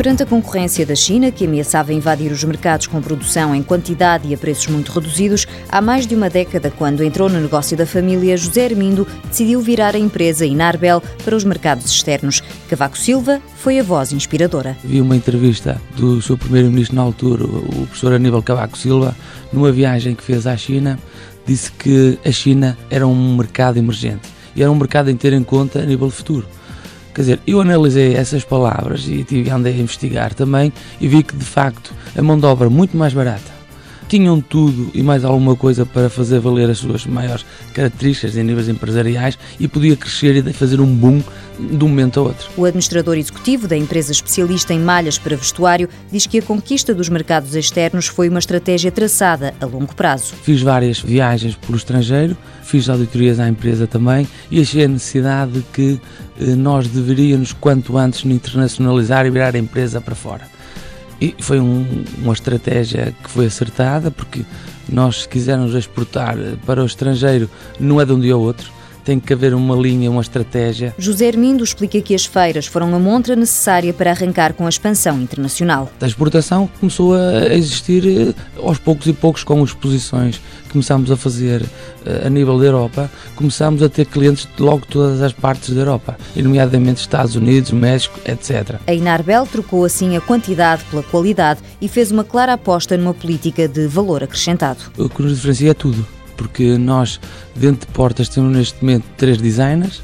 Perante a concorrência da China, que ameaçava invadir os mercados com produção em quantidade e a preços muito reduzidos, há mais de uma década, quando entrou no negócio da família, José Hermindo decidiu virar a empresa Inarbel para os mercados externos. Cavaco Silva foi a voz inspiradora. Vi uma entrevista do seu primeiro-ministro na altura, o professor Aníbal Cavaco Silva, numa viagem que fez à China, disse que a China era um mercado emergente e era um mercado em ter em conta a nível futuro. Quer dizer, eu analisei essas palavras e tive, andei a investigar também e vi que de facto a mão de obra muito mais barata tinham tudo e mais alguma coisa para fazer valer as suas maiores características em níveis empresariais e podia crescer e fazer um boom de um momento a outro. O administrador executivo da empresa especialista em malhas para vestuário diz que a conquista dos mercados externos foi uma estratégia traçada a longo prazo. Fiz várias viagens pelo estrangeiro, fiz auditorias à empresa também e achei a necessidade de que eh, nós deveríamos, quanto antes, internacionalizar e virar a empresa para fora. E foi um, uma estratégia que foi acertada, porque nós, se quisermos exportar para o estrangeiro, não é de um dia ao outro tem que haver uma linha, uma estratégia. José Hermindo explica que as feiras foram a montra necessária para arrancar com a expansão internacional. A exportação começou a existir eh, aos poucos e poucos com exposições que começámos a fazer eh, a nível da Europa, começámos a ter clientes de logo todas as partes da Europa, nomeadamente Estados Unidos, México, etc. A Inarbel trocou assim a quantidade pela qualidade e fez uma clara aposta numa política de valor acrescentado. O que nos diferencia é tudo porque nós, dentro de portas, temos neste momento três designers.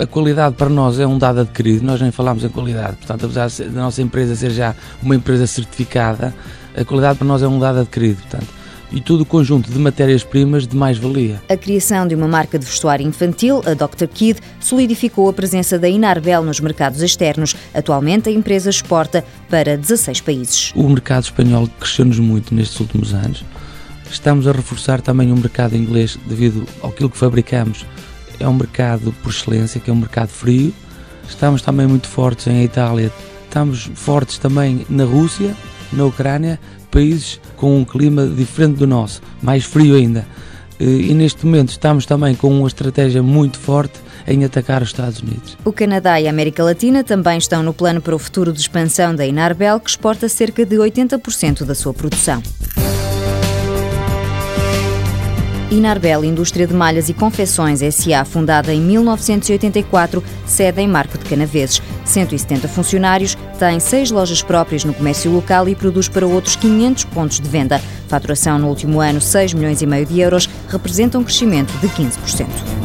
A qualidade para nós é um dado adquirido, nós nem falamos em qualidade, portanto, apesar da nossa empresa ser já uma empresa certificada, a qualidade para nós é um dado adquirido, portanto e todo o conjunto de matérias-primas de mais-valia. A criação de uma marca de vestuário infantil, a Dr. Kid, solidificou a presença da Inarbel nos mercados externos. Atualmente, a empresa exporta para 16 países. O mercado espanhol cresceu-nos muito nestes últimos anos. Estamos a reforçar também o mercado inglês devido ao que fabricamos. É um mercado por excelência, que é um mercado frio. Estamos também muito fortes em Itália. Estamos fortes também na Rússia, na Ucrânia, países com um clima diferente do nosso, mais frio ainda. E neste momento estamos também com uma estratégia muito forte em atacar os Estados Unidos. O Canadá e a América Latina também estão no plano para o futuro de expansão da Inarbel, que exporta cerca de 80% da sua produção. Inarbel Indústria de Malhas e Confecções SA, fundada em 1984, sede em Marco de Canaveses. 170 funcionários, tem seis lojas próprias no comércio local e produz para outros 500 pontos de venda. Faturação no último ano, 6 milhões e meio de euros, representa um crescimento de 15%.